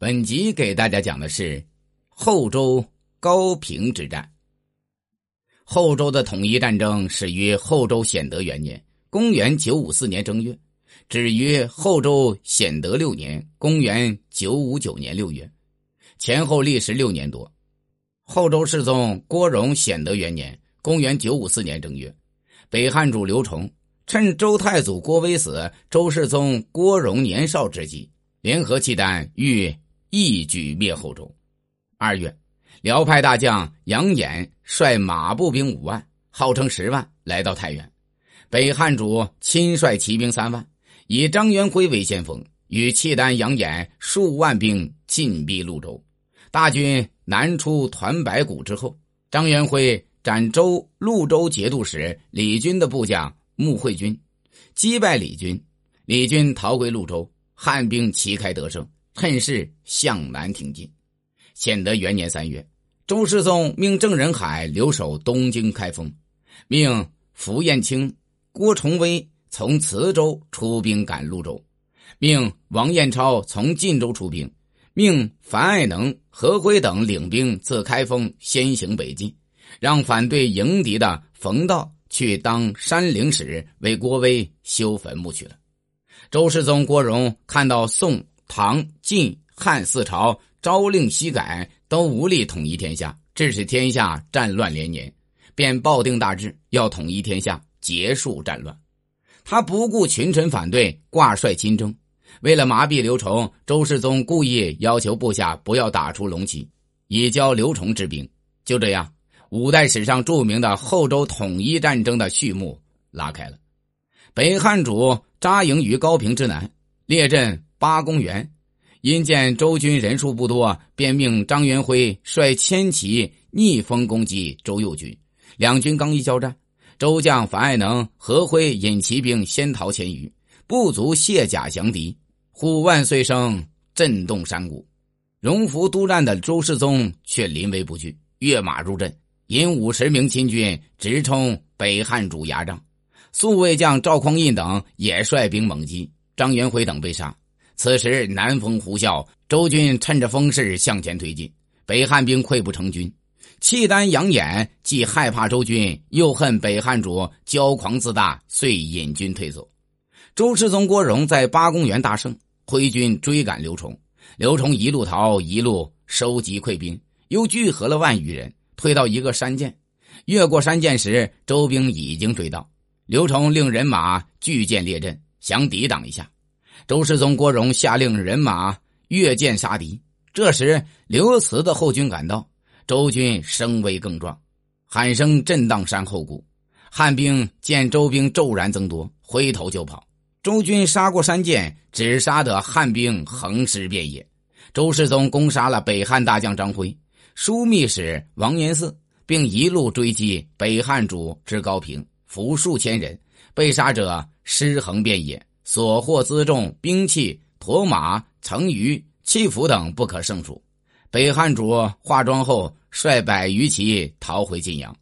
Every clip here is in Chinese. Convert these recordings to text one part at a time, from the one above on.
本集给大家讲的是后周高平之战。后周的统一战争始于后周显德元年（公元954年正月），止于后周显德六年（公元959年六月），前后历时六年多。后周世宗郭荣显德元年（公元954年正月），北汉主刘崇趁周太祖郭威死、周世宗郭荣年少之际，联合契丹欲一举灭后周。二月，辽派大将杨衍率马步兵五万，号称十万，来到太原。北汉主亲率骑兵三万，以张元辉为先锋，与契丹杨衍数万兵进逼潞州。大军南出团白谷之后，张元辉斩州潞州节度使李军的部将。穆惠军击败李军，李军逃回潞州，汉兵旗开得胜，趁势向南挺进。显德元年三月，周世宗命郑仁海留守东京开封，命符彦卿、郭崇威从磁州出兵赶潞州，命王彦超从晋州出兵，命樊爱能、何辉等领兵自开封先行北进，让反对迎敌的冯道。去当山陵使，为郭威修坟墓去了。周世宗郭荣看到宋、唐、晋、汉四朝朝令夕改，都无力统一天下，致使天下战乱连年，便抱定大志，要统一天下，结束战乱。他不顾群臣反对，挂帅亲征。为了麻痹刘崇，周世宗故意要求部下不要打出龙旗，以教刘崇之兵。就这样。五代史上著名的后周统一战争的序幕拉开了。北汉主扎营于高平之南，列阵八公园。因见周军人数不多，便命张元辉率千骑逆风攻击周右军。两军刚一交战，周将樊爱能、何辉引骑兵先逃千余，不足卸甲降敌。呼万岁声震动山谷，荣福督战的周世宗却临危不惧，跃马入阵。引五十名亲军直冲北汉主牙帐，宿卫将赵匡胤等也率兵猛击，张元辉等被杀。此时南风呼啸，周军趁着风势向前推进，北汉兵溃不成军。契丹杨衍既害怕周军，又恨北汉主骄狂自大，遂引军退走。周世宗郭荣在八公园大胜，挥军追赶刘崇，刘崇一路逃，一路收集溃兵，又聚合了万余人。退到一个山涧，越过山涧时，周兵已经追到。刘崇令人马聚剑列阵，想抵挡一下。周世宗郭荣下令人马越涧杀敌。这时，刘慈的后军赶到，周军声威更壮，喊声震荡山后谷。汉兵见周兵骤然增多，回头就跑。周军杀过山涧，只杀得汉兵横尸遍野。周世宗攻杀了北汉大将张辉。枢密使王延嗣，并一路追击北汉主至高平，俘数千人，被杀者尸横遍野，所获辎重、兵器、驼马、成鱼、器斧等不可胜数。北汉主化妆后，率百余骑逃回晋阳。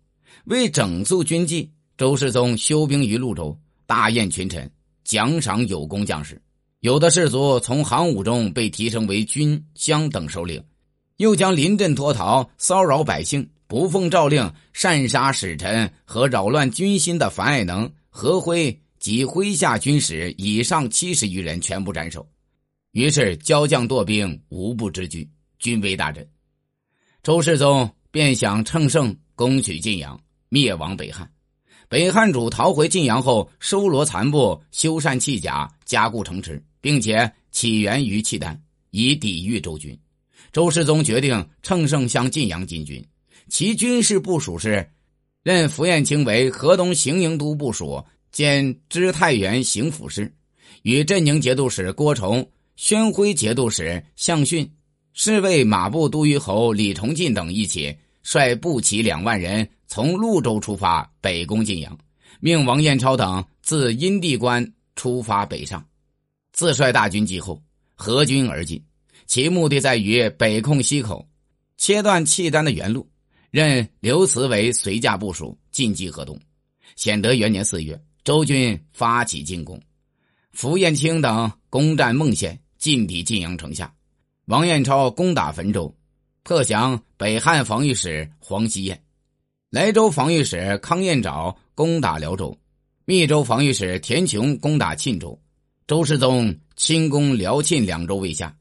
为整肃军纪，周世宗休兵于潞州，大宴群臣，奖赏有功将士。有的士卒从行伍中被提升为军乡等首领。又将临阵脱逃、骚扰百姓、不奉诏令、擅杀使臣和扰乱军心的樊爱能、何辉及麾下军使以上七十余人全部斩首。于是骄将堕兵，无不知惧，军威大振。周世宗便想乘胜攻取晋阳，灭亡北汉。北汉主逃回晋阳后，收罗残部，修缮器甲，加固城池，并且起源于契丹，以抵御周军。周世宗决定乘胜向晋阳进军，其军事部署是：任符彦卿为河东行营都部署，兼知太原行府事；与镇宁节度使郭崇、宣徽节度使向训、侍卫马步都虞侯李崇进等一起，率步骑两万人从潞州出发，北攻晋阳。命王彦超等自阴地关出发北上，自率大军继后，合军而进。其目的在于北控西口，切断契丹的原路。任刘慈为随驾部署，进击河东。显德元年四月，周军发起进攻，符彦卿等攻占孟县，进抵晋阳城下。王彦超攻打汾州，特降北汉防御使黄希彦；莱州防御使康彦沼攻打辽州，密州防御使田琼攻打沁州。周世宗亲攻辽、沁两州未下，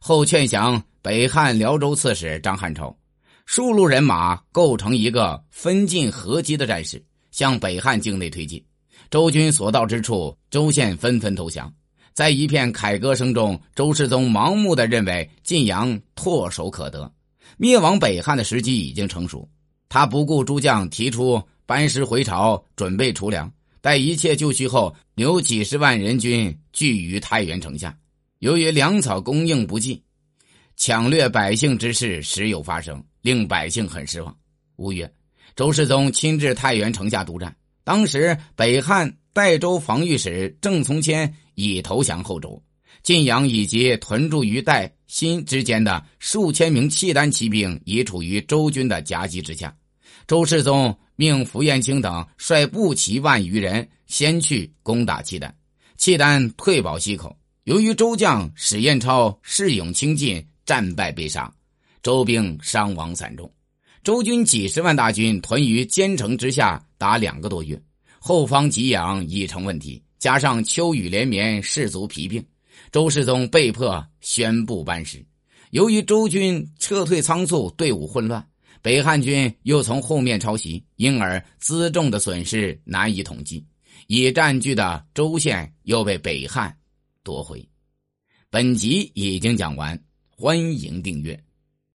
后劝降北汉辽州刺史张汉超，数路人马构成一个分进合击的战势，向北汉境内推进。周军所到之处，州县纷纷投降。在一片凯歌声中，周世宗盲目的认为晋阳唾手可得，灭亡北汉的时机已经成熟。他不顾诸将提出班师回朝，准备储粮。待一切就绪后，留几十万人军聚于太原城下。由于粮草供应不济，抢掠百姓之事时有发生，令百姓很失望。五月，周世宗亲至太原城下督战。当时，北汉代州防御使郑从谦已投降后周，晋阳以及屯驻于代新之间的数千名契丹骑兵已处于周军的夹击之下。周世宗命符彦卿等率步骑万余人先去攻打契丹，契丹退保西口。由于周将史彦超恃勇轻进，战败被杀，周兵伤亡惨重。周军几十万大军屯于坚城之下达两个多月，后方给养已成问题，加上秋雨连绵，士卒疲病，周世宗被迫宣布班师。由于周军撤退仓促，队伍混乱，北汉军又从后面抄袭，因而辎重的损失难以统计，已占据的州县又被北汉夺回。本集已经讲完，欢迎订阅。